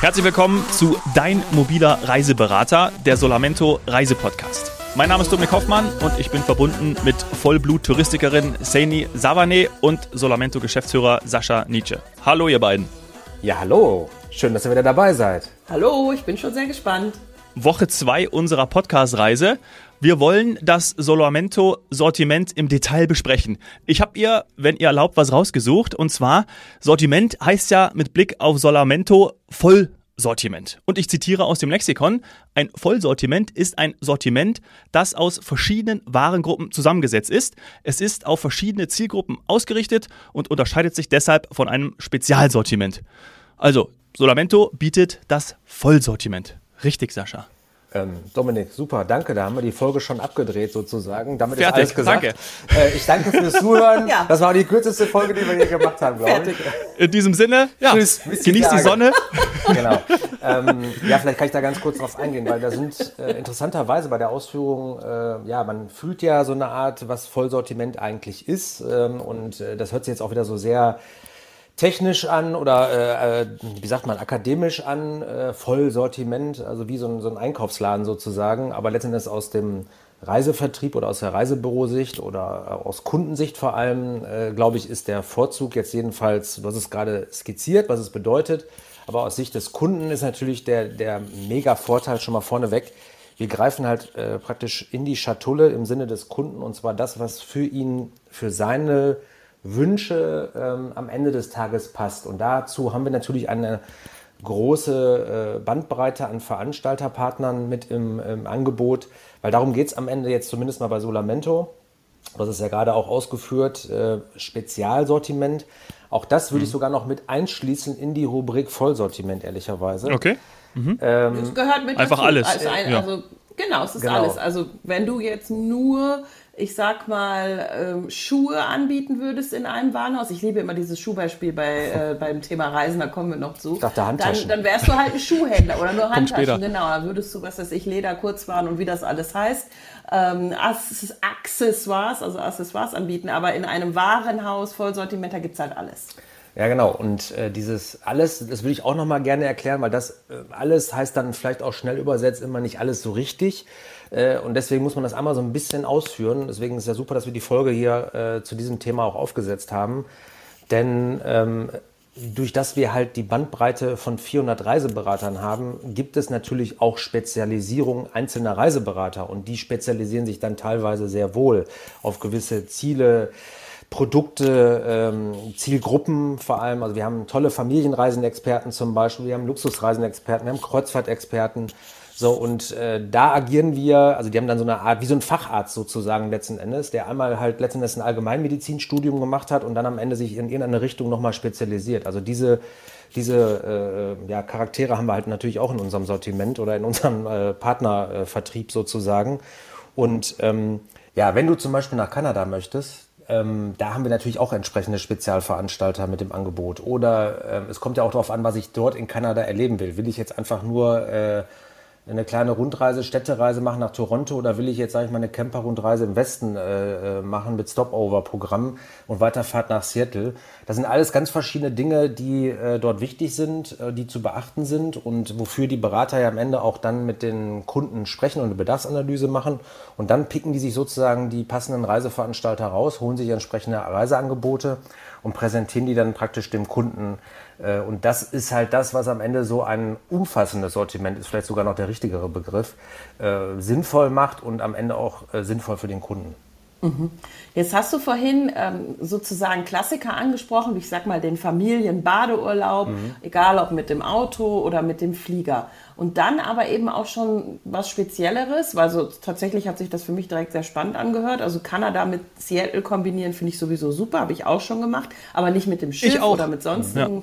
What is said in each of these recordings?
Herzlich willkommen zu Dein mobiler Reiseberater, der Solamento Reisepodcast. Mein Name ist Dominik Hoffmann und ich bin verbunden mit Vollblut-Touristikerin Seini Savane und Solamento-Geschäftsführer Sascha Nietzsche. Hallo, ihr beiden. Ja, hallo. Schön, dass ihr wieder dabei seid. Hallo, ich bin schon sehr gespannt. Woche 2 unserer Podcast-Reise. Wir wollen das Solamento-Sortiment im Detail besprechen. Ich habe ihr, wenn ihr erlaubt, was rausgesucht. Und zwar, Sortiment heißt ja mit Blick auf Solamento Vollsortiment. Und ich zitiere aus dem Lexikon, ein Vollsortiment ist ein Sortiment, das aus verschiedenen Warengruppen zusammengesetzt ist. Es ist auf verschiedene Zielgruppen ausgerichtet und unterscheidet sich deshalb von einem Spezialsortiment. Also, Solamento bietet das Vollsortiment. Richtig, Sascha. Ähm, Dominik, super, danke. Da haben wir die Folge schon abgedreht sozusagen. Damit Fertig, ist alles gesagt. danke. Äh, ich danke fürs Zuhören. Ja. Das war die kürzeste Folge, die wir je gemacht haben, glaube ich. In diesem Sinne, ja, Tschüss, genießt die. Sonne. Genau. Ähm, ja, vielleicht kann ich da ganz kurz drauf eingehen, weil da sind äh, interessanterweise bei der Ausführung, äh, ja, man fühlt ja so eine Art, was Vollsortiment eigentlich ist. Ähm, und äh, das hört sich jetzt auch wieder so sehr technisch an oder äh, äh, wie sagt man, akademisch an, äh, Vollsortiment, also wie so ein, so ein Einkaufsladen sozusagen, aber letztendlich aus dem Reisevertrieb oder aus der Reisebürosicht oder äh, aus Kundensicht vor allem, äh, glaube ich, ist der Vorzug jetzt jedenfalls, du hast es gerade skizziert, was es bedeutet, aber aus Sicht des Kunden ist natürlich der, der mega Vorteil schon mal vorneweg. Wir greifen halt äh, praktisch in die Schatulle im Sinne des Kunden und zwar das, was für ihn, für seine Wünsche ähm, am Ende des Tages passt. Und dazu haben wir natürlich eine große äh, Bandbreite an Veranstalterpartnern mit im, im Angebot, weil darum geht es am Ende jetzt zumindest mal bei Solamento. Das ist ja gerade auch ausgeführt, äh, Spezialsortiment. Auch das würde ich sogar noch mit einschließen in die Rubrik Vollsortiment, ehrlicherweise. Okay. Es gehört mit Einfach dazu. alles. Also, ein, Ja. also genau, es ist Genau. alles. Also wenn du jetzt nur, ich sag mal, ähm, Schuhe anbieten würdest in einem Warenhaus, ich liebe immer dieses Schuhbeispiel bei, äh, beim Thema Reisen, da kommen wir noch zu. dachte Handtaschen. Dann, dann wärst du halt ein Schuhhändler oder nur. Handtaschen, genau. Dann würdest du, was weiß ich, Leder, Kurzwaren und wie das alles heißt, ähm, Accessoires, also Accessoires anbieten, aber in einem Warenhaus, Vollsortiment, da gibt's halt alles. Ja, genau. Und äh, dieses alles, das will ich auch noch mal gerne erklären, weil das äh, alles heißt dann vielleicht auch schnell übersetzt immer nicht alles so richtig. Äh, und deswegen muss man das einmal so ein bisschen ausführen. Deswegen ist es ja super, dass wir die Folge hier äh, zu diesem Thema auch aufgesetzt haben. Denn ähm, durch das wir halt die Bandbreite von 400 Reiseberatern haben, gibt es natürlich auch Spezialisierung einzelner Reiseberater. Und die spezialisieren sich dann teilweise sehr wohl auf gewisse Ziele, Produkte, ähm, Zielgruppen vor allem. Also wir haben tolle Familienreisenexperten zum Beispiel, wir haben Luxusreisenexperten, wir haben Kreuzfahrtexperten. So, und äh, da agieren wir, also die haben dann so eine Art, wie so ein Facharzt sozusagen letzten Endes, der einmal halt letzten Endes ein Allgemeinmedizinstudium gemacht hat und dann am Ende sich in irgendeine Richtung nochmal spezialisiert. Also diese, diese äh, ja, Charaktere haben wir halt natürlich auch in unserem Sortiment oder in unserem äh, Partnervertrieb sozusagen. Und ähm, ja, wenn du zum Beispiel nach Kanada möchtest, ähm, da haben wir natürlich auch entsprechende Spezialveranstalter mit dem Angebot. Oder ähm, es kommt ja auch darauf an, was ich dort in Kanada erleben will. Will ich jetzt einfach nur äh, eine kleine Rundreise, Städtereise machen nach Toronto oder will ich jetzt, sage ich mal, eine Camper-Rundreise im Westen äh, äh, machen mit Stopover-Programm und Weiterfahrt nach Seattle? Das sind alles ganz verschiedene Dinge, die äh, dort wichtig sind, äh, die zu beachten sind und wofür die Berater ja am Ende auch dann mit den Kunden sprechen und eine Bedarfsanalyse machen. Und dann picken die sich sozusagen die passenden Reiseveranstalter raus, holen sich entsprechende Reiseangebote und präsentieren die dann praktisch dem Kunden. Äh, Und das ist halt das, was am Ende so ein umfassendes Sortiment ist, vielleicht sogar noch der richtigere Begriff, äh, sinnvoll macht und am Ende auch äh, sinnvoll für den Kunden. Jetzt hast du vorhin ähm, sozusagen Klassiker angesprochen, wie ich sag mal den Familienbadeurlaub, egal ob mit dem Auto oder mit dem Flieger. Und dann aber eben auch schon was Spezielleres, weil so tatsächlich hat sich das für mich direkt sehr spannend angehört. Also Kanada mit Seattle kombinieren finde ich sowieso super, habe ich auch schon gemacht, aber nicht mit dem Schiff auch. oder mit sonstigen. Ja,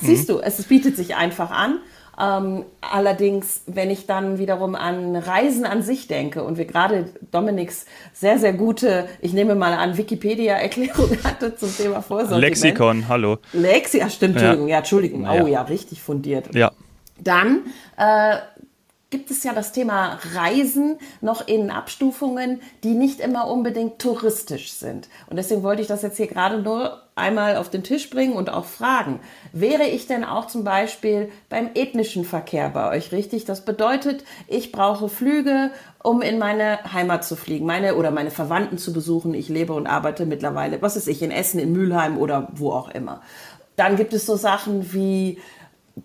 siehst du, es bietet sich einfach an. Ähm, allerdings, wenn ich dann wiederum an Reisen an sich denke und wir gerade Dominiks sehr, sehr gute, ich nehme mal an, Wikipedia-Erklärung hatte zum Thema Vorsortiment. Lexikon, hallo. Lexi, ja stimmt, Entschuldigung, ja, Entschuldigung. Ja. Oh ja, richtig fundiert. Ja. Dann äh, gibt es ja das Thema Reisen noch in Abstufungen, die nicht immer unbedingt touristisch sind. Und deswegen wollte ich das jetzt hier gerade nur einmal auf den Tisch bringen und auch fragen. Wäre ich denn auch zum Beispiel beim ethnischen Verkehr bei euch richtig? Das bedeutet, ich brauche Flüge, um in meine Heimat zu fliegen, meine oder meine Verwandten zu besuchen. Ich lebe und arbeite mittlerweile, was ist ich, in Essen, in Mülheim oder wo auch immer. Dann gibt es so Sachen wie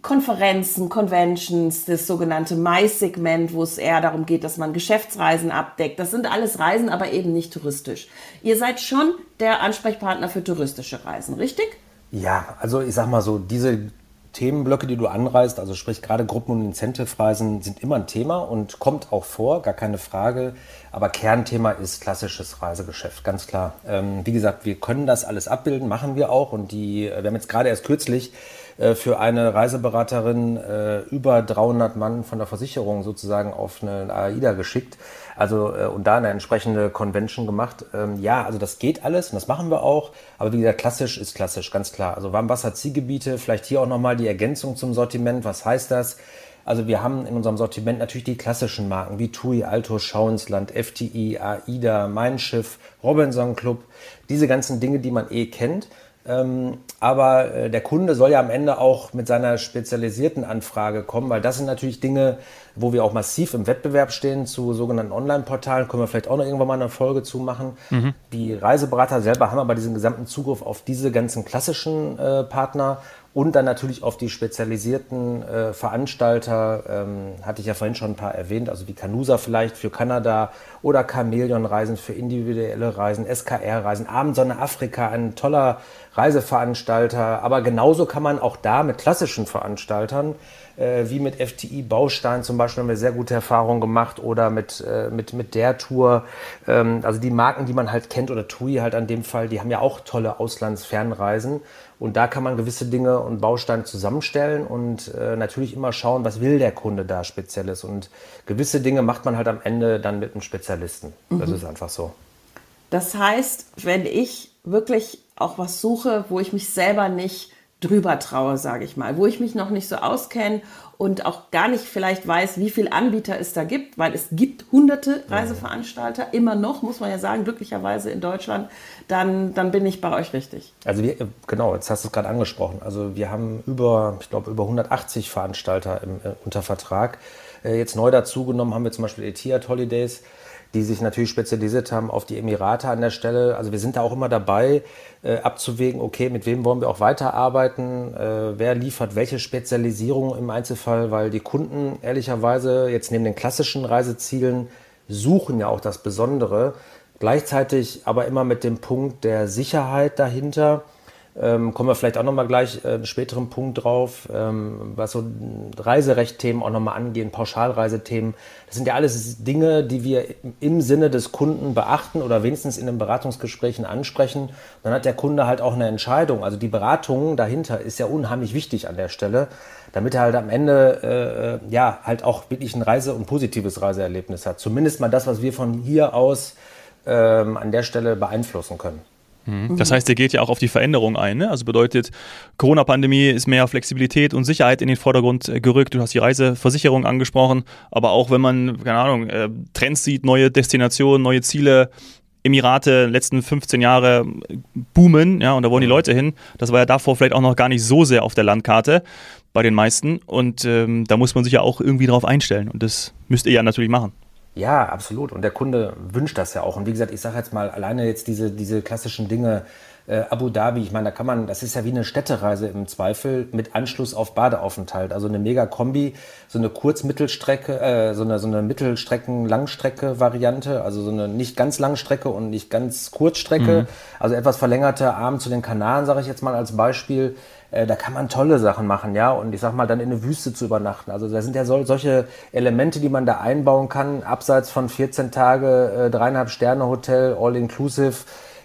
Konferenzen, Conventions, das sogenannte Mais-Segment, wo es eher darum geht, dass man Geschäftsreisen abdeckt. Das sind alles Reisen, aber eben nicht touristisch. Ihr seid schon der Ansprechpartner für touristische Reisen, richtig? Ja, also ich sag mal so, diese Themenblöcke, die du anreißt, also sprich gerade Gruppen- und Incentive-Reisen, sind immer ein Thema und kommt auch vor, gar keine Frage. Aber Kernthema ist klassisches Reisegeschäft, ganz klar. Ähm, wie gesagt, wir können das alles abbilden, machen wir auch. Und die, wir haben jetzt gerade erst kürzlich äh, für eine Reiseberaterin äh, über 300 Mann von der Versicherung sozusagen auf eine AIDA geschickt. Also äh, und da eine entsprechende Convention gemacht. Ähm, ja, also das geht alles und das machen wir auch. Aber wie gesagt, klassisch ist klassisch, ganz klar. Also Warmwasser-Zielgebiete, vielleicht hier auch nochmal die Ergänzung zum Sortiment. Was heißt das? Also wir haben in unserem Sortiment natürlich die klassischen Marken wie TUI, Alto, Schauensland, FTI, AIDA, Mein Schiff, Robinson Club. Diese ganzen Dinge, die man eh kennt. Ähm, aber äh, der Kunde soll ja am Ende auch mit seiner spezialisierten Anfrage kommen, weil das sind natürlich Dinge, wo wir auch massiv im Wettbewerb stehen zu sogenannten Online-Portalen. Können wir vielleicht auch noch irgendwann mal eine Folge zu machen. Mhm. Die Reiseberater selber haben aber diesen gesamten Zugriff auf diese ganzen klassischen äh, Partner und dann natürlich auf die spezialisierten äh, Veranstalter, ähm, hatte ich ja vorhin schon ein paar erwähnt, also wie Canusa vielleicht für Kanada oder Chameleon-Reisen für individuelle Reisen, SKR-Reisen, Abendsonne Afrika, ein toller Reiseveranstalter. Aber genauso kann man auch da mit klassischen Veranstaltern äh, wie mit FTI Baustein zum Beispiel haben wir sehr gute Erfahrungen gemacht oder mit, äh, mit, mit der Tour. Ähm, also die Marken, die man halt kennt oder TUI halt an dem Fall, die haben ja auch tolle Auslandsfernreisen. Und da kann man gewisse Dinge und Bausteine zusammenstellen und äh, natürlich immer schauen, was will der Kunde da Spezielles. Und gewisse Dinge macht man halt am Ende dann mit einem Spezialisten. Mhm. Das ist einfach so. Das heißt, wenn ich wirklich auch was suche, wo ich mich selber nicht drüber traue, sage ich mal, wo ich mich noch nicht so auskenne und auch gar nicht vielleicht weiß, wie viele Anbieter es da gibt, weil es gibt hunderte Reiseveranstalter, immer noch, muss man ja sagen, glücklicherweise in Deutschland, dann, dann bin ich bei euch richtig. Also wir, genau, jetzt hast du es gerade angesprochen. Also wir haben über, ich glaube, über 180 Veranstalter im, äh, unter Vertrag. Äh, jetzt neu dazugenommen haben wir zum Beispiel Etihad Holidays die sich natürlich spezialisiert haben auf die Emirate an der Stelle. Also wir sind da auch immer dabei, äh, abzuwägen, okay, mit wem wollen wir auch weiterarbeiten, äh, wer liefert welche Spezialisierung im Einzelfall, weil die Kunden ehrlicherweise jetzt neben den klassischen Reisezielen suchen ja auch das Besondere, gleichzeitig aber immer mit dem Punkt der Sicherheit dahinter ähm, kommen wir vielleicht auch nochmal gleich äh, einen späteren Punkt drauf, ähm, was so Reiserechtthemen auch nochmal angehen, Pauschalreisethemen. Das sind ja alles Dinge, die wir im Sinne des Kunden beachten oder wenigstens in den Beratungsgesprächen ansprechen. Dann hat der Kunde halt auch eine Entscheidung. Also die Beratung dahinter ist ja unheimlich wichtig an der Stelle, damit er halt am Ende äh, ja halt auch wirklich ein Reise- und positives Reiseerlebnis hat. Zumindest mal das, was wir von hier aus ähm, an der Stelle beeinflussen können. Mhm. Das heißt, ihr geht ja auch auf die Veränderung ein. Ne? Also bedeutet, Corona-Pandemie ist mehr Flexibilität und Sicherheit in den Vordergrund äh, gerückt. Du hast die Reiseversicherung angesprochen, aber auch wenn man, keine Ahnung, äh, Trends sieht, neue Destinationen, neue Ziele, Emirate letzten 15 Jahre boomen, ja, und da wollen die Leute hin. Das war ja davor vielleicht auch noch gar nicht so sehr auf der Landkarte bei den meisten. Und ähm, da muss man sich ja auch irgendwie drauf einstellen. Und das müsst ihr ja natürlich machen. Ja, absolut. Und der Kunde wünscht das ja auch. Und wie gesagt, ich sage jetzt mal, alleine jetzt diese, diese klassischen Dinge, äh, Abu Dhabi, ich meine, da kann man, das ist ja wie eine Städtereise im Zweifel mit Anschluss auf Badeaufenthalt. Also eine Mega-Kombi, so eine Kurz-Mittelstrecke, äh, so eine, so eine Mittelstrecken-Langstrecke-Variante, also so eine nicht ganz Langstrecke und nicht ganz Kurzstrecke, mhm. also etwas verlängerte Arm zu den Kanaren, sage ich jetzt mal als Beispiel. Äh, da kann man tolle Sachen machen, ja. Und ich sag mal, dann in eine Wüste zu übernachten. Also da sind ja so, solche Elemente, die man da einbauen kann, abseits von 14 Tage, äh, dreieinhalb Sterne Hotel, all inclusive,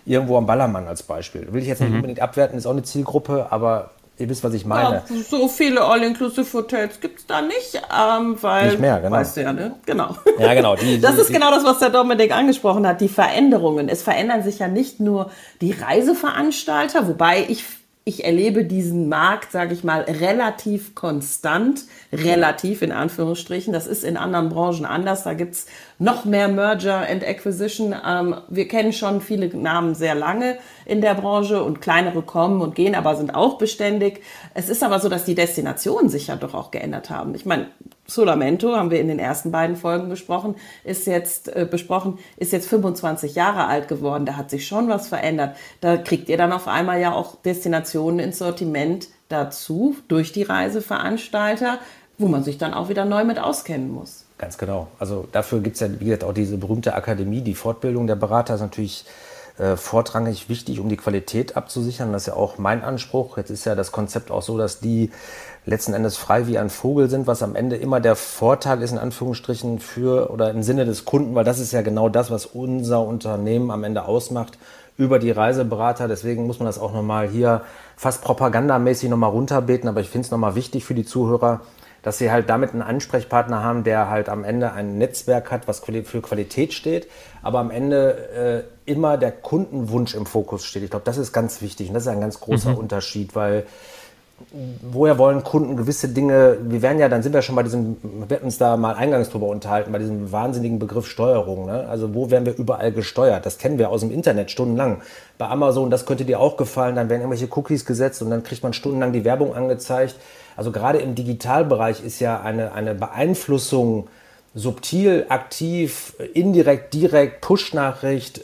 irgendwo am Ballermann als Beispiel. Will ich jetzt nicht mhm. unbedingt abwerten, ist auch eine Zielgruppe, aber ihr wisst, was ich meine. Ja, so viele All-Inclusive-Hotels gibt es da nicht, ähm, weil. Nicht mehr, genau. Weißt du ja, ne? Genau. Ja, genau. Die, das die, ist genau das, was der Dominik angesprochen hat, die Veränderungen. Es verändern sich ja nicht nur die Reiseveranstalter, wobei ich ich erlebe diesen Markt, sage ich mal, relativ konstant, relativ in Anführungsstrichen. Das ist in anderen Branchen anders. Da gibt's noch mehr Merger and Acquisition. Ähm, wir kennen schon viele Namen sehr lange in der Branche und kleinere kommen und gehen, aber sind auch beständig. Es ist aber so, dass die Destinationen sich ja doch auch geändert haben. Ich meine, Solamento, haben wir in den ersten beiden Folgen gesprochen, ist jetzt äh, besprochen, ist jetzt 25 Jahre alt geworden. Da hat sich schon was verändert. Da kriegt ihr dann auf einmal ja auch Destinationen ins Sortiment dazu durch die Reiseveranstalter, wo man sich dann auch wieder neu mit auskennen muss. Ganz genau. Also dafür gibt es ja, wie gesagt, auch diese berühmte Akademie. Die Fortbildung der Berater ist natürlich äh, vorrangig wichtig, um die Qualität abzusichern. Das ist ja auch mein Anspruch. Jetzt ist ja das Konzept auch so, dass die letzten Endes frei wie ein Vogel sind, was am Ende immer der Vorteil ist, in Anführungsstrichen, für oder im Sinne des Kunden, weil das ist ja genau das, was unser Unternehmen am Ende ausmacht, über die Reiseberater. Deswegen muss man das auch nochmal hier fast propagandamäßig nochmal runterbeten, aber ich finde es nochmal wichtig für die Zuhörer, dass sie halt damit einen Ansprechpartner haben, der halt am Ende ein Netzwerk hat, was für Qualität steht, aber am Ende äh, immer der Kundenwunsch im Fokus steht. Ich glaube, das ist ganz wichtig und das ist ein ganz großer mhm. Unterschied, weil woher wollen Kunden gewisse Dinge, wir werden ja, dann sind wir schon bei diesem, wir hatten uns da mal eingangs drüber unterhalten, bei diesem wahnsinnigen Begriff Steuerung. Ne? Also wo werden wir überall gesteuert? Das kennen wir aus dem Internet stundenlang. Bei Amazon, das könnte dir auch gefallen, dann werden irgendwelche Cookies gesetzt und dann kriegt man stundenlang die Werbung angezeigt. Also gerade im Digitalbereich ist ja eine, eine Beeinflussung subtil, aktiv, indirekt, direkt, Push-Nachricht,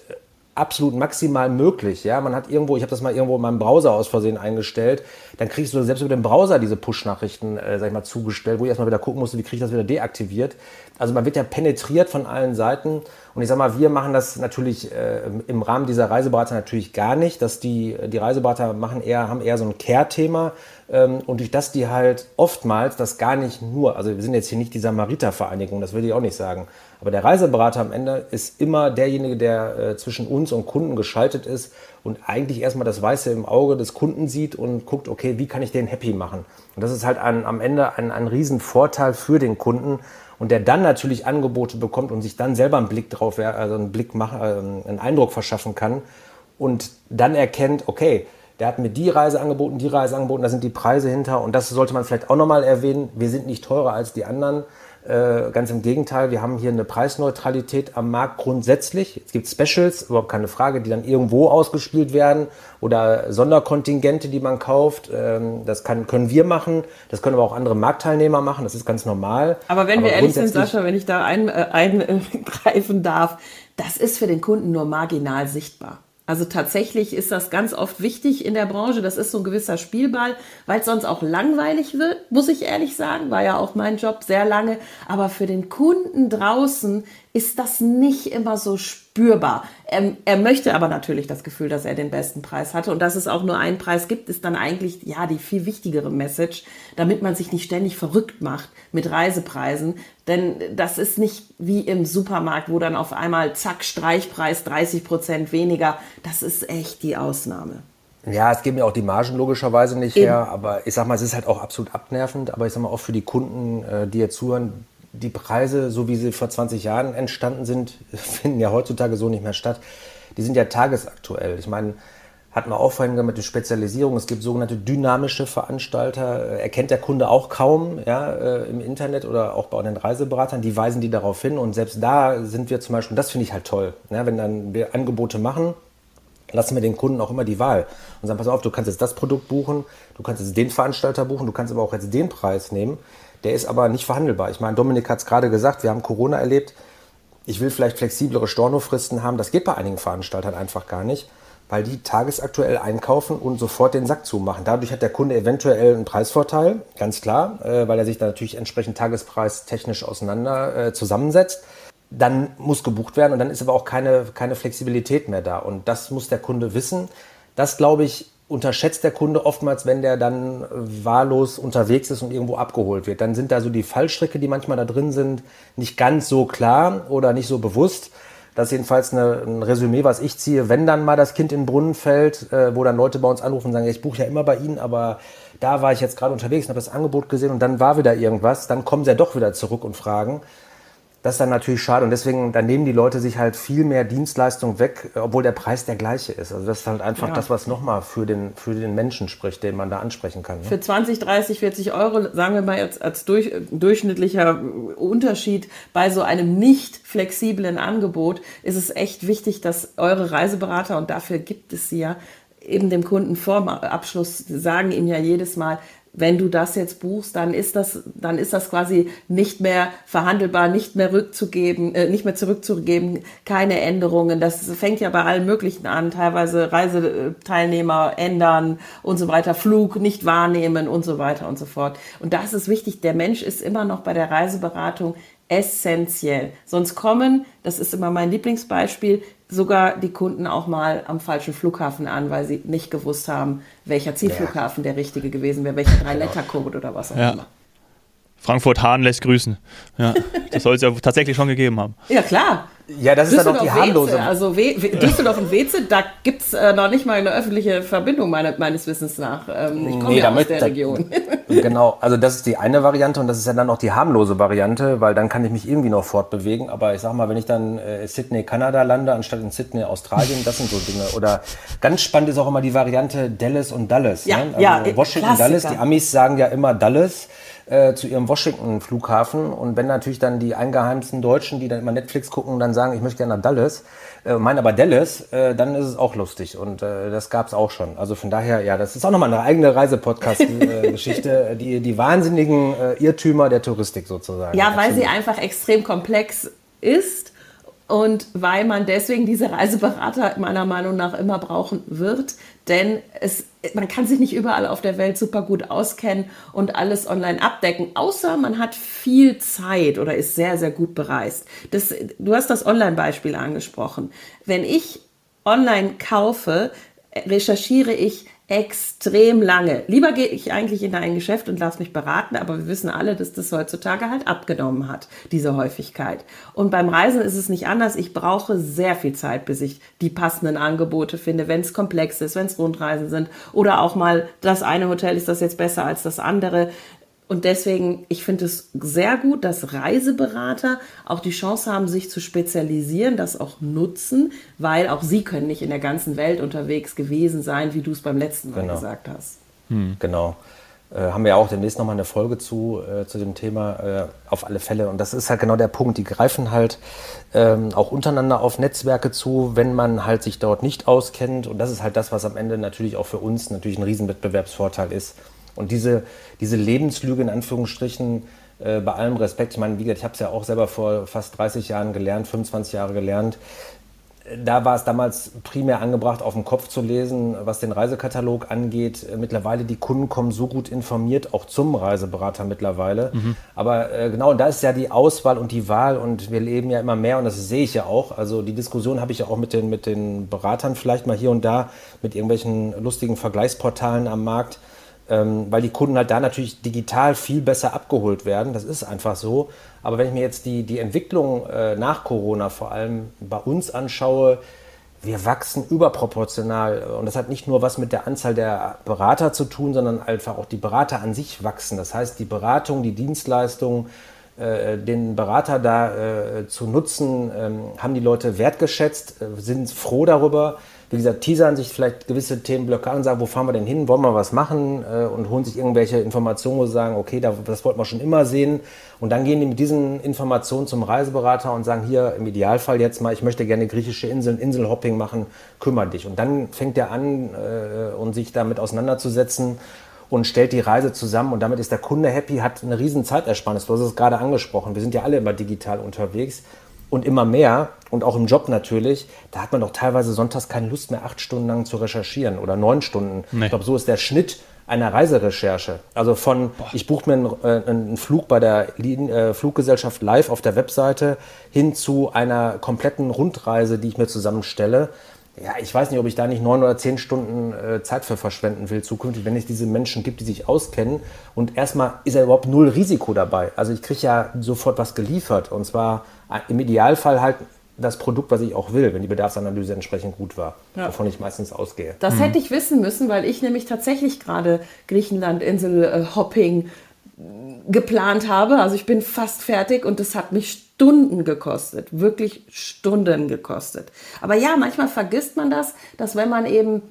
absolut maximal möglich. Ja, man hat irgendwo, ich habe das mal irgendwo in meinem Browser aus Versehen eingestellt, dann kriegst du selbst über den Browser diese Push-Nachrichten, äh, sag ich mal, zugestellt, wo ich erstmal wieder gucken musste, wie kriege ich das wieder deaktiviert. Also man wird ja penetriert von allen Seiten. Und ich sag mal, wir machen das natürlich äh, im Rahmen dieser Reiseberater natürlich gar nicht, dass die, die Reiseberater machen eher, haben eher so ein Care-Thema. Ähm, und durch das die halt oftmals das gar nicht nur, also wir sind jetzt hier nicht die Samariter-Vereinigung, das würde ich auch nicht sagen, aber der Reiseberater am Ende ist immer derjenige, der äh, zwischen uns und Kunden geschaltet ist und eigentlich erstmal das Weiße im Auge des Kunden sieht und guckt, okay, wie kann ich den happy machen? Und das ist halt ein, am Ende ein, ein Riesenvorteil für den Kunden und der dann natürlich Angebote bekommt und sich dann selber einen Blick drauf, also einen Blick machen, äh, einen Eindruck verschaffen kann und dann erkennt, okay, der hat mir die Reise angeboten, die Reise angeboten, da sind die Preise hinter und das sollte man vielleicht auch nochmal erwähnen. Wir sind nicht teurer als die anderen. Äh, ganz im Gegenteil, wir haben hier eine Preisneutralität am Markt grundsätzlich. Es gibt Specials, überhaupt keine Frage, die dann irgendwo ausgespielt werden oder Sonderkontingente, die man kauft. Ähm, das kann, können wir machen, das können aber auch andere Marktteilnehmer machen, das ist ganz normal. Aber wenn aber wir ehrlich sind, Sascha, wenn ich da eingreifen ein, darf, das ist für den Kunden nur marginal sichtbar. Also tatsächlich ist das ganz oft wichtig in der Branche. Das ist so ein gewisser Spielball, weil es sonst auch langweilig wird, muss ich ehrlich sagen. War ja auch mein Job sehr lange. Aber für den Kunden draußen ist das nicht immer so spürbar. Er, er, möchte aber natürlich das Gefühl, dass er den besten Preis hatte. Und dass es auch nur einen Preis gibt, ist dann eigentlich ja die viel wichtigere Message, damit man sich nicht ständig verrückt macht mit Reisepreisen. Denn das ist nicht wie im Supermarkt, wo dann auf einmal zack, Streichpreis 30 Prozent weniger. Das ist echt die Ausnahme. Ja, es geben ja auch die Margen logischerweise nicht Eben. her, aber ich sag mal, es ist halt auch absolut abnervend. Aber ich sag mal, auch für die Kunden, äh, die jetzt zuhören, die Preise, so wie sie vor 20 Jahren entstanden sind, finden ja heutzutage so nicht mehr statt. Die sind ja tagesaktuell. Ich meine, hatten wir auch vorhin mit der Spezialisierung. Es gibt sogenannte dynamische Veranstalter. Erkennt der Kunde auch kaum ja, äh, im Internet oder auch bei den Reiseberatern. Die weisen die darauf hin. Und selbst da sind wir zum Beispiel, das finde ich halt toll, ja, wenn dann wir Angebote machen, lassen wir den Kunden auch immer die Wahl und sagen, pass auf, du kannst jetzt das Produkt buchen, du kannst jetzt den Veranstalter buchen, du kannst aber auch jetzt den Preis nehmen. Der ist aber nicht verhandelbar. Ich meine, Dominik hat es gerade gesagt, wir haben Corona erlebt. Ich will vielleicht flexiblere Stornofristen haben. Das geht bei einigen Veranstaltern einfach gar nicht, weil die tagesaktuell einkaufen und sofort den Sack zumachen. Dadurch hat der Kunde eventuell einen Preisvorteil, ganz klar, äh, weil er sich da natürlich entsprechend tagespreistechnisch auseinander äh, zusammensetzt. Dann muss gebucht werden und dann ist aber auch keine, keine Flexibilität mehr da. Und das muss der Kunde wissen. Das, glaube ich, unterschätzt der Kunde oftmals, wenn der dann wahllos unterwegs ist und irgendwo abgeholt wird. Dann sind da so die Fallstricke, die manchmal da drin sind, nicht ganz so klar oder nicht so bewusst. Das ist jedenfalls eine, ein Resümee, was ich ziehe, wenn dann mal das Kind in den Brunnen fällt, äh, wo dann Leute bei uns anrufen und sagen, ich buche ja immer bei Ihnen, aber da war ich jetzt gerade unterwegs und habe das Angebot gesehen und dann war wieder irgendwas, dann kommen sie ja doch wieder zurück und fragen. Das ist dann natürlich schade und deswegen, dann nehmen die Leute sich halt viel mehr Dienstleistung weg, obwohl der Preis der gleiche ist. Also das ist halt einfach ja. das, was nochmal für den, für den Menschen spricht, den man da ansprechen kann. Ne? Für 20, 30, 40 Euro, sagen wir mal jetzt als durch, durchschnittlicher Unterschied bei so einem nicht flexiblen Angebot, ist es echt wichtig, dass eure Reiseberater, und dafür gibt es sie ja, eben dem Kunden vor Abschluss sagen ihm ja jedes Mal, wenn du das jetzt buchst, dann ist das, dann ist das quasi nicht mehr verhandelbar, nicht mehr rückzugeben, äh, nicht mehr zurückzugeben, keine Änderungen. Das fängt ja bei allen möglichen an, teilweise Reiseteilnehmer ändern und so weiter, Flug nicht wahrnehmen und so weiter und so fort. Und das ist wichtig. Der Mensch ist immer noch bei der Reiseberatung essentiell. Sonst kommen, das ist immer mein Lieblingsbeispiel, sogar die Kunden auch mal am falschen Flughafen an, weil sie nicht gewusst haben, welcher Zielflughafen ja. der richtige gewesen wäre, welcher Drei-Letter-Code oder was auch ja. immer. Frankfurt-Hahn lässt grüßen. Ja, das soll es ja tatsächlich schon gegeben haben. Ja, klar. Ja, das ist dann auch die harmlose. Also We We Düsseldorf und Weze, da gibt es äh, noch nicht mal eine öffentliche Verbindung meine, meines Wissens nach. Ähm, ich komme nee, ja aus der Region. genau, also das ist die eine Variante und das ist ja dann auch die harmlose Variante, weil dann kann ich mich irgendwie noch fortbewegen. Aber ich sag mal, wenn ich dann äh, Sydney, Kanada lande, anstatt in Sydney, Australien, das sind so Dinge. Oder ganz spannend ist auch immer die Variante Dallas und Dallas. Ja, ne? also ja, Washington, Klassiker. Dallas. Die Amis sagen ja immer Dallas äh, zu ihrem Washington-Flughafen. Und wenn natürlich dann die eingeheimsten Deutschen, die dann immer Netflix gucken, dann sagen, ich möchte gerne nach Dallas, äh, meinen aber Dallas, äh, dann ist es auch lustig. Und äh, das gab es auch schon. Also von daher, ja, das ist auch nochmal eine eigene Reisepodcast-Geschichte. Die, die wahnsinnigen äh, Irrtümer der Touristik sozusagen. Ja, weil Absolut. sie einfach extrem komplex ist und weil man deswegen diese Reiseberater meiner Meinung nach immer brauchen wird, denn es, man kann sich nicht überall auf der Welt super gut auskennen und alles online abdecken, außer man hat viel Zeit oder ist sehr, sehr gut bereist. Das, du hast das Online-Beispiel angesprochen. Wenn ich online kaufe, recherchiere ich extrem lange. Lieber gehe ich eigentlich in ein Geschäft und lasse mich beraten, aber wir wissen alle, dass das heutzutage halt abgenommen hat, diese Häufigkeit. Und beim Reisen ist es nicht anders. Ich brauche sehr viel Zeit, bis ich die passenden Angebote finde, wenn es komplex ist, wenn es Rundreisen sind oder auch mal das eine Hotel ist das jetzt besser als das andere. Und deswegen, ich finde es sehr gut, dass Reiseberater auch die Chance haben, sich zu spezialisieren, das auch nutzen, weil auch sie können nicht in der ganzen Welt unterwegs gewesen sein, wie du es beim letzten Mal genau. gesagt hast. Hm. Genau. Äh, haben wir ja auch demnächst nochmal eine Folge zu, äh, zu dem Thema, äh, auf alle Fälle. Und das ist halt genau der Punkt. Die greifen halt ähm, auch untereinander auf Netzwerke zu, wenn man halt sich dort nicht auskennt. Und das ist halt das, was am Ende natürlich auch für uns natürlich ein Riesenwettbewerbsvorteil ist und diese, diese Lebenslüge in Anführungsstrichen, äh, bei allem Respekt, ich meine, wie gesagt, ich habe es ja auch selber vor fast 30 Jahren gelernt, 25 Jahre gelernt. Da war es damals primär angebracht, auf dem Kopf zu lesen, was den Reisekatalog angeht. Mittlerweile, die Kunden kommen so gut informiert, auch zum Reiseberater mittlerweile. Mhm. Aber äh, genau, da ist ja die Auswahl und die Wahl und wir leben ja immer mehr und das sehe ich ja auch. Also die Diskussion habe ich ja auch mit den, mit den Beratern vielleicht mal hier und da, mit irgendwelchen lustigen Vergleichsportalen am Markt ähm, weil die Kunden halt da natürlich digital viel besser abgeholt werden. Das ist einfach so. Aber wenn ich mir jetzt die, die Entwicklung äh, nach Corona vor allem bei uns anschaue, wir wachsen überproportional. Und das hat nicht nur was mit der Anzahl der Berater zu tun, sondern einfach auch die Berater an sich wachsen. Das heißt, die Beratung, die Dienstleistung, äh, den Berater da äh, zu nutzen, ähm, haben die Leute wertgeschätzt, äh, sind froh darüber wie gesagt, teasern sich vielleicht gewisse Themenblöcke an und sagen, wo fahren wir denn hin, wollen wir was machen äh, und holen sich irgendwelche Informationen, wo sie sagen, okay, das wollten wir schon immer sehen. Und dann gehen die mit diesen Informationen zum Reiseberater und sagen, hier im Idealfall jetzt mal, ich möchte gerne griechische Inseln, Inselhopping machen, kümmere dich. Und dann fängt er an, äh, und sich damit auseinanderzusetzen und stellt die Reise zusammen und damit ist der Kunde happy, hat eine riesen Zeitersparnis. Du hast es gerade angesprochen. Wir sind ja alle immer digital unterwegs und immer mehr und auch im Job natürlich, da hat man doch teilweise sonntags keine Lust mehr, acht Stunden lang zu recherchieren oder neun Stunden. Nee. Ich glaube, so ist der Schnitt einer Reiserecherche. Also von, Boah. ich buche mir einen, äh, einen, Flug bei der äh, Fluggesellschaft live auf der Webseite hin zu einer kompletten Rundreise, die ich mir zusammenstelle. Ja, ich weiß nicht, ob ich da nicht neun oder zehn Stunden äh, Zeit für verschwenden will zukünftig, wenn es diese Menschen gibt, die sich auskennen. Und erstmal ist ja überhaupt null Risiko dabei. Also ich kriege ja sofort was geliefert. Und zwar im Idealfall halt das Produkt, was ich auch will, wenn die Bedarfsanalyse entsprechend gut war, ja. wovon ich meistens ausgehe. Das mhm. hätte ich wissen müssen, weil ich nämlich tatsächlich gerade Griechenland, Insel, äh, Hopping geplant habe. Also ich bin fast fertig und das hat mich Stunden gekostet, wirklich Stunden gekostet. Aber ja, manchmal vergisst man das, dass wenn man eben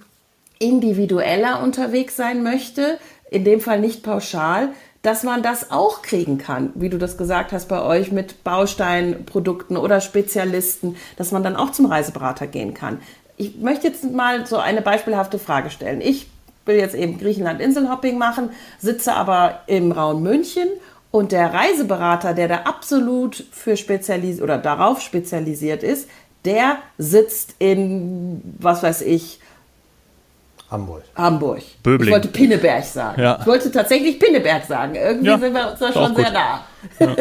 individueller unterwegs sein möchte, in dem Fall nicht pauschal, dass man das auch kriegen kann, wie du das gesagt hast bei euch mit Bausteinprodukten oder Spezialisten, dass man dann auch zum Reiseberater gehen kann. Ich möchte jetzt mal so eine beispielhafte Frage stellen. Ich will jetzt eben Griechenland-Inselhopping machen, sitze aber im Raum München und der Reiseberater, der da absolut für spezialisiert oder darauf spezialisiert ist, der sitzt in, was weiß ich, Hamburg. Hamburg. Böbling. Ich wollte Pinneberg sagen. Ja. Ich wollte tatsächlich Pinneberg sagen. Irgendwie Ja, sind wir uns da schon sehr nah.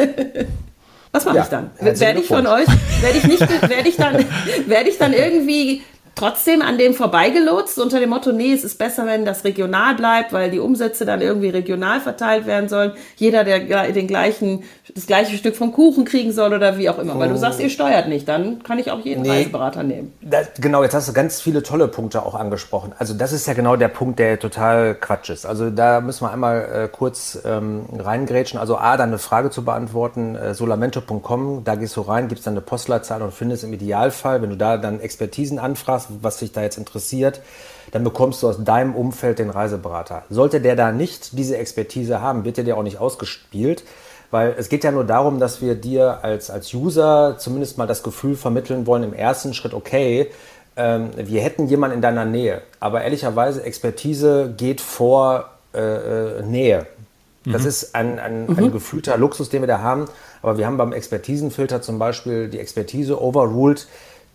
Was mache Ja, ich dann? Werde ich von euch, werde ich nicht, werde ich dann, werde ich dann irgendwie trotzdem an dem vorbeigelotst unter dem Motto, nee, es ist besser, wenn das regional bleibt, weil die Umsätze dann irgendwie regional verteilt werden sollen. Jeder, der den gleichen, das gleiche Stück vom Kuchen kriegen soll oder wie auch immer. Weil du sagst, ihr steuert nicht, dann kann ich auch jeden Nee. Reiseberater nehmen. Das, genau, jetzt hast du ganz viele tolle Punkte auch angesprochen. Also das ist ja genau der Punkt, der total Quatsch ist. Also da müssen wir einmal äh, kurz ähm, reingrätschen. Also A, dann eine Frage zu beantworten, äh, solamento.com, da gehst du rein, gibst dann eine Postleitzahl und findest im Idealfall, wenn du da dann Expertisen anfragst, was dich da jetzt interessiert, dann bekommst du aus deinem Umfeld den Reiseberater. Sollte der da nicht diese Expertise haben, wird der dir auch nicht ausgespielt. Weil es geht ja nur darum, dass wir dir als, als User zumindest mal das Gefühl vermitteln wollen im ersten Schritt, okay, ähm, wir hätten jemanden in deiner Nähe. Aber ehrlicherweise, Expertise geht vor äh, äh, Nähe. Das ist ein, ein, ein gefühlter Luxus, den wir da haben. Aber wir haben beim Expertisenfilter zum Beispiel die Expertise overruled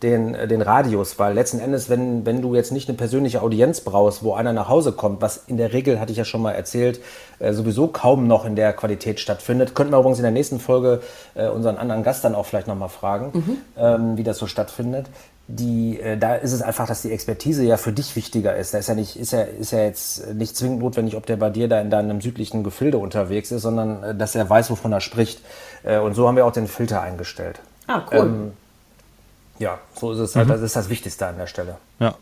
den, äh, den Radius, weil letzten Endes, wenn, wenn du jetzt nicht eine persönliche Audienz brauchst, wo einer nach Hause kommt, was in der Regel, hatte ich ja schon mal erzählt, äh, sowieso kaum noch in der Qualität stattfindet, könnten wir übrigens in der nächsten Folge äh, unseren anderen Gast dann auch vielleicht nochmal fragen, ähm, wie das so stattfindet. Die, äh, da ist es einfach, dass die Expertise ja für dich wichtiger ist. Da ist ja nicht, ist ja, ist ja jetzt nicht zwingend notwendig, ob der bei dir da in deinem südlichen Gefilde unterwegs ist, sondern dass er weiß, wovon er spricht. Und so haben wir auch den Filter eingestellt. Ah, cool. Ähm, ja, so ist es halt. Das ist das Wichtigste an der Stelle. Ja.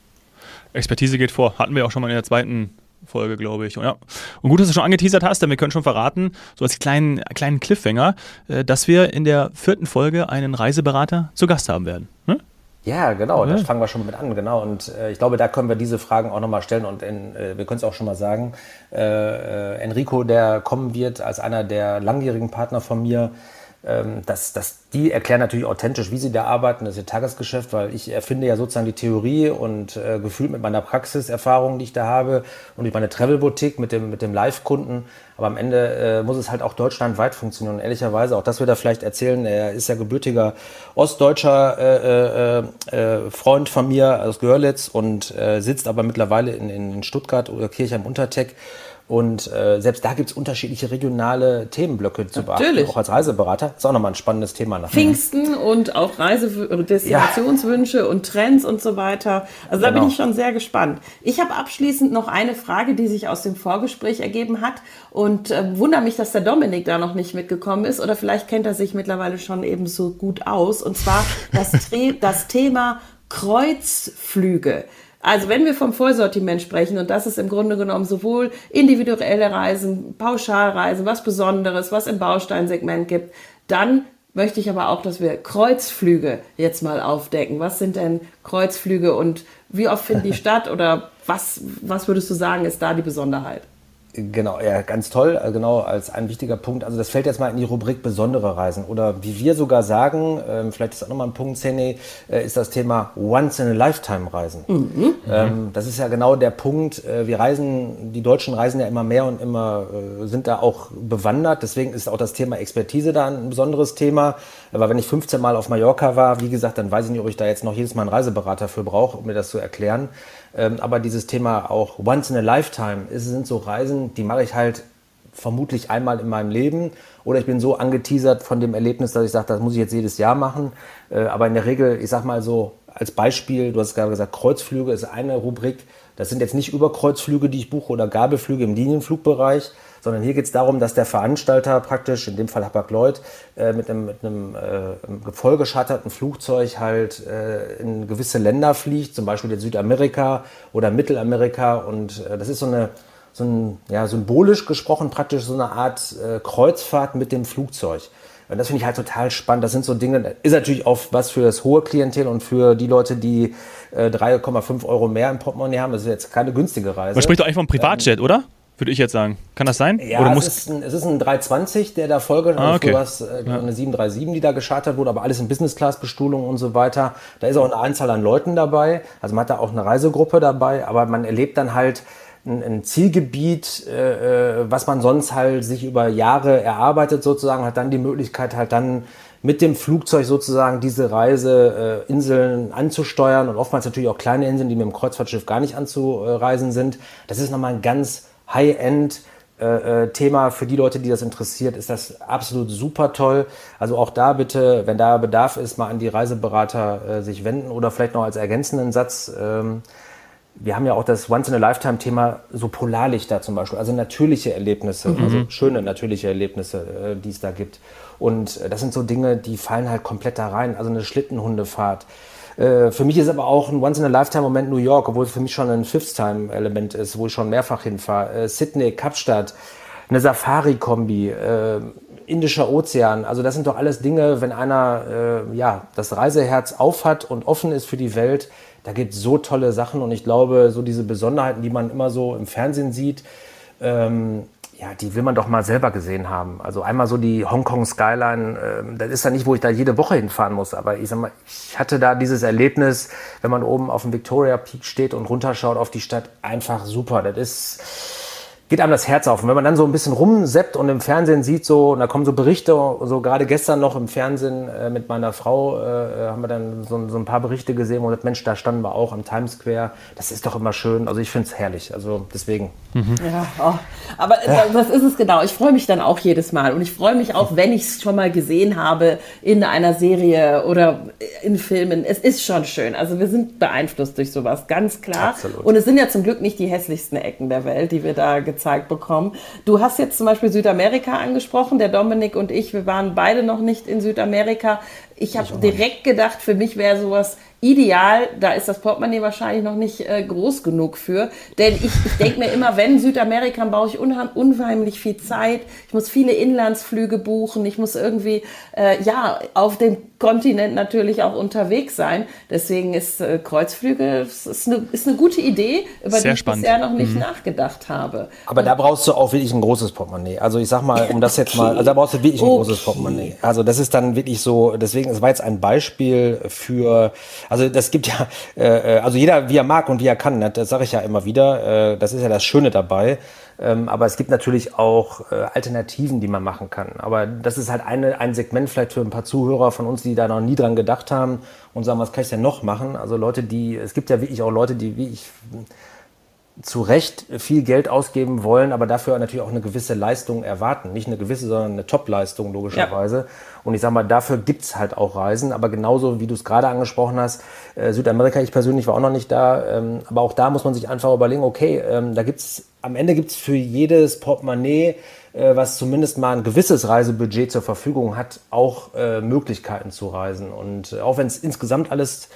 Expertise geht vor. Hatten wir auch schon mal in der zweiten Folge, glaube ich. Und, ja. und gut, dass du schon angeteasert hast, denn wir können schon verraten, so als kleinen, kleinen Cliffhanger, äh, dass wir in der vierten Folge einen Reiseberater zu Gast haben werden. Ne? Ja, genau, Ja. da fangen wir schon mit an, genau. Und äh, ich glaube, da können wir diese Fragen auch nochmal stellen. Und in, äh, wir können es auch schon mal sagen, äh, äh, Enrico, der kommen wird als einer der langjährigen Partner von mir, ähm, das, das, die erklären natürlich authentisch, wie sie da arbeiten, das ist ihr Tagesgeschäft, weil ich erfinde ja sozusagen die Theorie und äh, gefühlt mit meiner Praxiserfahrung, die ich da habe und durch meine Travel-Boutique mit dem, mit dem Live-Kunden. Aber am Ende äh, muss es halt auch deutschlandweit funktionieren. Und ehrlicherweise, auch das wird er vielleicht erzählen, er ist ja gebürtiger ostdeutscher äh, äh, äh, Freund von mir aus Görlitz und äh, sitzt aber mittlerweile in, in Stuttgart oder Kirche am Unterteck. Und äh, selbst da gibt es unterschiedliche regionale Themenblöcke zu beachten, Natürlich. auch als Reiseberater. Ist auch nochmal ein spannendes Thema nachher. Pfingsten und auch Reise oder Destinationswünsche und Trends und so weiter. Also da bin Genau. ich schon sehr gespannt. Ich habe abschließend noch eine Frage, die sich aus dem Vorgespräch ergeben hat und äh, wundere mich, dass der Dominik da noch nicht mitgekommen ist oder vielleicht kennt er sich mittlerweile schon eben so gut aus und zwar das, das Thema Kreuzflüge. Also wenn wir vom Vollsortiment sprechen, und das ist im Grunde genommen sowohl individuelle Reisen, Pauschalreisen, was Besonderes, was im Bausteinsegment gibt, dann möchte ich aber auch, dass wir Kreuzflüge jetzt mal aufdecken. Was sind denn Kreuzflüge und wie oft finden die statt oder was, was würdest du sagen, ist da die Besonderheit? Genau, ja, ganz toll, äh, genau, als ein wichtiger Punkt. Also das fällt jetzt mal in die Rubrik besondere Reisen. Oder wie wir sogar sagen, ähm, vielleicht ist das auch nochmal ein Punkt, Sene, äh, ist das Thema Once-in-a-Lifetime-Reisen. Ähm, das ist ja genau der Punkt. Äh, wir reisen, die Deutschen reisen ja immer mehr und immer, äh, sind da auch bewandert. Deswegen ist auch das Thema Expertise da ein besonderes Thema. Aber wenn ich 15 Mal auf Mallorca war, wie gesagt, dann weiß ich nicht, ob ich da jetzt noch jedes Mal einen Reiseberater für brauche, um mir das zu erklären. Ähm, aber dieses Thema auch Once in a Lifetime, es sind so Reisen, die mache ich halt vermutlich einmal in meinem Leben. Oder ich bin so angeteasert von dem Erlebnis, dass ich sage, das muss ich jetzt jedes Jahr machen. Äh, aber in der Regel, ich sag mal so, als Beispiel, du hast gerade gesagt, Kreuzflüge ist eine Rubrik. Das sind jetzt nicht Überkreuzflüge, die ich buche oder Gabelflüge im Linienflugbereich, sondern hier geht es darum, dass der Veranstalter praktisch, in dem Fall Hapag-Lloyd, äh, mit einem, mit einem äh, vollgeschatterten Flugzeug halt äh, in gewisse Länder fliegt, zum Beispiel in Südamerika oder Mittelamerika. Und äh, das ist so eine, so ein, ja, symbolisch gesprochen praktisch so eine Art äh, Kreuzfahrt mit dem Flugzeug. Und das finde ich halt total spannend. Das sind so Dinge, ist natürlich auch was für das hohe Klientel und für die Leute, die äh, 3,5 Euro mehr im Portemonnaie haben. Das ist jetzt keine günstige Reise. Man spricht doch eigentlich vom Privatjet, ähm, oder? Würde ich jetzt sagen. Kann das sein? Ja, Oder es, ist ein, es ist ein 320, der da folgt. Ah, okay. Du hast äh, ja. eine 737, die da geschartert wurde, aber alles in Business-Class-Bestuhlung und so weiter. Da ist auch eine Anzahl an Leuten dabei. Also man hat da auch eine Reisegruppe dabei, aber man erlebt dann halt ein, ein Zielgebiet, äh, äh was man sonst halt sich über Jahre erarbeitet sozusagen, hat dann die Möglichkeit halt dann mit dem Flugzeug sozusagen diese Reise äh, Inseln anzusteuern und oftmals natürlich auch kleine Inseln, die mit dem Kreuzfahrtschiff gar nicht anzureisen sind. Das ist nochmal ein ganz High-End äh, äh, Thema für die Leute, die das interessiert, ist das absolut super toll. Also auch da bitte, wenn da Bedarf ist, mal an die Reiseberater äh, sich wenden oder vielleicht noch als ergänzenden Satz. Ähm, wir haben ja auch das Once-in-a-Lifetime-Thema so Polarlichter zum Beispiel, also natürliche Erlebnisse, mhm. also schöne natürliche Erlebnisse, äh, die es da gibt. Und äh, das sind so Dinge, die fallen halt komplett da rein. Also eine Schlittenhundefahrt. Äh, für mich ist aber auch ein Once-in-a-Lifetime-Moment New York, obwohl es für mich schon ein Fifth-Time-Element ist, wo ich schon mehrfach hinfahre. Äh, Sydney, Kapstadt, eine Safari-Kombi, äh, Indischer Ozean. Also das sind doch alles Dinge, wenn einer äh, ja, das Reiseherz aufhat und offen ist für die Welt, da gibt es so tolle Sachen und ich glaube, so diese Besonderheiten, die man immer so im Fernsehen sieht, ähm, ja, die will man doch mal selber gesehen haben. Also einmal so die Hongkong Skyline, äh, das ist ja nicht, wo ich da jede Woche hinfahren muss, aber ich sag mal, ich hatte da dieses Erlebnis, wenn man oben auf dem Victoria Peak steht und runterschaut auf die Stadt, einfach super. Das ist geht einem das Herz auf. Und wenn man dann so ein bisschen rumseppt und im Fernsehen sieht, so, und da kommen so Berichte, so gerade gestern noch im Fernsehen äh, mit meiner Frau, äh, haben wir dann so, so, ein paar Berichte gesehen, wo Mensch, da standen wir auch am Times Square. Das ist doch immer schön. Also ich finde es herrlich. Also deswegen. Mhm. Ja, oh. aber ja. das ist es genau. Ich freue mich dann auch jedes Mal. Und ich freue mich auch, wenn ich es schon mal gesehen habe in einer Serie oder in Filmen. Es ist schon schön. Also wir sind beeinflusst durch sowas, ganz klar. Absolut. Und es sind ja zum Glück nicht die hässlichsten Ecken der Welt, die wir da gezeigt bekommen. Du hast jetzt zum Beispiel Südamerika angesprochen. Der Dominik und ich, wir waren beide noch nicht in Südamerika. Ich habe direkt gedacht, für mich wäre sowas ideal. Da ist das Portemonnaie wahrscheinlich noch nicht äh, groß genug für. Denn ich, ich denke mir immer, wenn Südamerika, brauche ich unheimlich viel Zeit. Ich muss viele Inlandsflüge buchen. Ich muss irgendwie, äh, ja, auf dem Kontinent natürlich auch unterwegs sein. Deswegen ist äh, Kreuzflüge ist eine, ist eine gute Idee, über Sehr die ich bisher noch nicht mhm. nachgedacht habe. Aber Und da brauchst du auch wirklich ein großes Portemonnaie. Also ich sag mal, um das jetzt mal, also da brauchst du wirklich ein okay. großes Portemonnaie. Also das ist dann wirklich so, deswegen, es war jetzt ein Beispiel für, also das gibt ja, äh, äh, also jeder wie er mag und wie er kann, ne? das sage ich ja immer wieder. Äh, das ist ja das Schöne dabei. Ähm, aber es gibt natürlich auch äh, Alternativen, die man machen kann. Aber das ist halt eine, ein Segment vielleicht für ein paar Zuhörer von uns, die da noch nie dran gedacht haben und sagen, was kann ich denn noch machen? Also Leute, die, es gibt ja wirklich auch Leute, die wie ich zu Recht viel Geld ausgeben wollen, aber dafür natürlich auch eine gewisse Leistung erwarten. Nicht eine gewisse, sondern eine Top-Leistung logischerweise. Ja. Und ich sage mal, dafür gibt's halt auch Reisen. Aber genauso wie du es gerade angesprochen hast, äh, Südamerika, ich persönlich war auch noch nicht da, ähm, aber auch da muss man sich einfach überlegen, okay, ähm, da gibt's am Ende gibt's für jedes Portemonnaie, äh, was zumindest mal ein gewisses Reisebudget zur Verfügung hat, auch äh, Möglichkeiten zu reisen. Und äh, auch wenn es insgesamt alles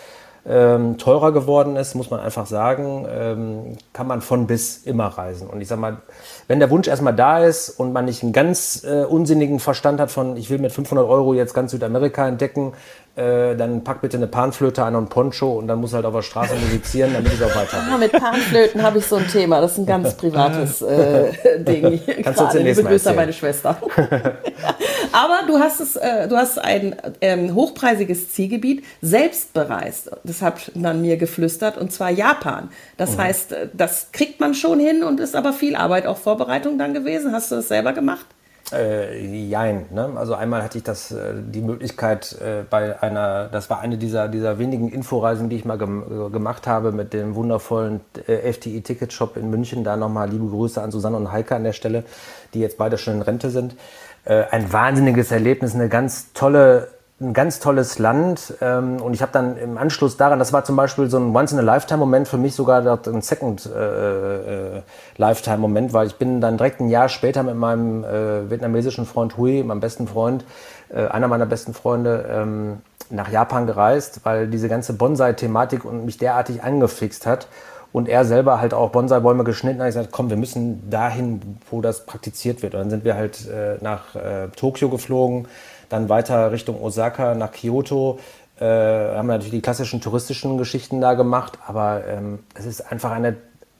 ähm, teurer geworden ist, muss man einfach sagen, ähm, kann man von bis immer reisen. Und ich sag mal, wenn der Wunsch erstmal da ist und man nicht einen ganz äh, unsinnigen Verstand hat von, ich will mit 500 Euro jetzt ganz Südamerika entdecken, äh, dann pack bitte eine Panflöte an und Poncho und dann muss halt auf der Straße musizieren, damit es auch weiter. Ah, mit Panflöten habe ich so ein Thema. Das ist ein ganz privates äh, Ding. Kannst du uns Grüße an meine Schwester. Aber du hast es, äh, du hast ein ähm, hochpreisiges Zielgebiet selbst bereist. Das hat man mir geflüstert und zwar Japan. Das mhm. heißt, äh, das kriegt man schon hin und ist aber viel Arbeit, auch Vorbereitung dann gewesen. Hast du das selber gemacht? Äh, jein. Ne? Also einmal hatte ich das, äh, die Möglichkeit äh, bei einer, das war eine dieser, dieser wenigen Inforeisen, die ich mal gem äh, gemacht habe mit dem wundervollen äh, FTI Ticket Shop in München. Da nochmal liebe Grüße an Susanne und Heike an der Stelle, die jetzt beide schon in Rente sind. Äh, ein wahnsinniges Erlebnis, eine ganz tolle ein ganz tolles Land. Ähm, und ich habe dann im Anschluss daran, das war zum Beispiel so ein Once-in-a-Lifetime-Moment, für mich sogar ein Second-Lifetime-Moment, äh, äh, weil ich bin dann direkt ein Jahr später mit meinem äh, vietnamesischen Freund Hui, meinem besten Freund, äh, einer meiner besten Freunde, ähm, nach Japan gereist, weil diese ganze Bonsai-Thematik mich derartig angefixt hat und er selber halt auch Bonsai-Bäume geschnitten hat. Ich gesagt, komm, wir müssen dahin, wo das praktiziert wird. Und dann sind wir halt äh, nach äh, Tokio geflogen, dann weiter Richtung Osaka nach Kyoto. Äh, haben natürlich die klassischen touristischen Geschichten da gemacht, aber ähm, es ist einfach eine,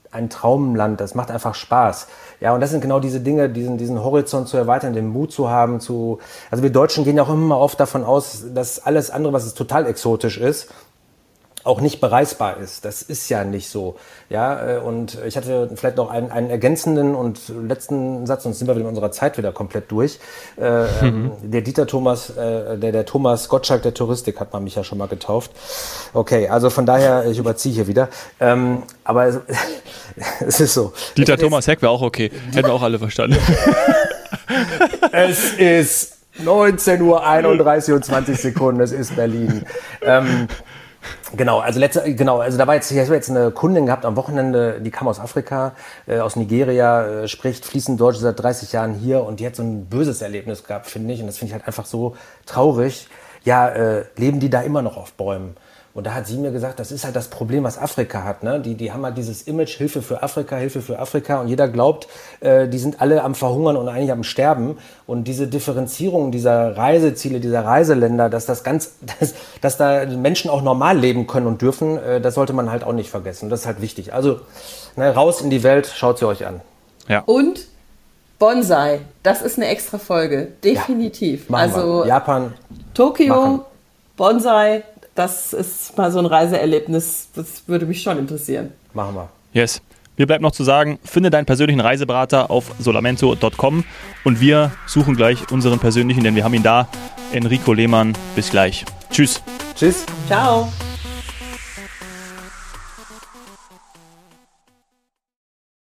ein Traumland, das macht einfach Spaß. Ja, und das sind genau diese Dinge, diesen, diesen Horizont zu erweitern, den Mut zu haben, zu, also wir Deutschen gehen ja auch immer oft davon aus, dass alles andere, was total exotisch ist, auch nicht bereisbar ist. Das ist ja nicht so. Ja, äh, und ich hatte vielleicht noch einen, einen ergänzenden und letzten Satz, sonst sind wir mit unserer Zeit wieder komplett durch. Äh, mhm. Der Dieter Thomas, äh, der, der Thomas Gottschalk der Touristik hat man mich ja schon mal getauft. Okay, also von daher, ich überziehe hier wieder. Ähm, aber es, es, ist so. Dieter es Thomas Heck wäre auch okay. Hätten wir auch alle verstanden. es ist 19.31 Uhr und 20 Sekunden, es ist Berlin. Ähm, Genau, also letzte, genau, also da war jetzt, ich habe jetzt eine Kundin gehabt am Wochenende, die kam aus Afrika, äh, aus Nigeria, äh, spricht fließend Deutsch seit 30 Jahren hier und die hat so ein böses Erlebnis gehabt, finde ich, und das finde ich halt einfach so traurig. Ja, äh, leben die da immer noch auf Bäumen? Und da hat sie mir gesagt, das ist halt das Problem, was Afrika hat. Ne? Die, die haben halt dieses Image, Hilfe für Afrika, Hilfe für Afrika. Und jeder glaubt, äh, die sind alle am Verhungern und eigentlich am Sterben. Und diese Differenzierung dieser Reiseziele, dieser Reiseländer, dass das ganz, dass, dass da Menschen auch normal leben können und dürfen, äh, das sollte man halt auch nicht vergessen. Das ist halt wichtig. Also ne, raus in die Welt, schaut sie euch an. Ja. Und Bonsai, das ist eine extra Folge, definitiv. Ja, also wir. Japan. Tokio, machen. Bonsai, das ist mal so ein Reiseerlebnis, das würde mich schon interessieren. Machen wir. Yes. Mir bleibt noch zu sagen, finde deinen persönlichen Reiseberater auf solamento.com und wir suchen gleich unseren persönlichen, denn wir haben ihn da. Enrico Lehmann, bis gleich. Tschüss. Tschüss. Ciao.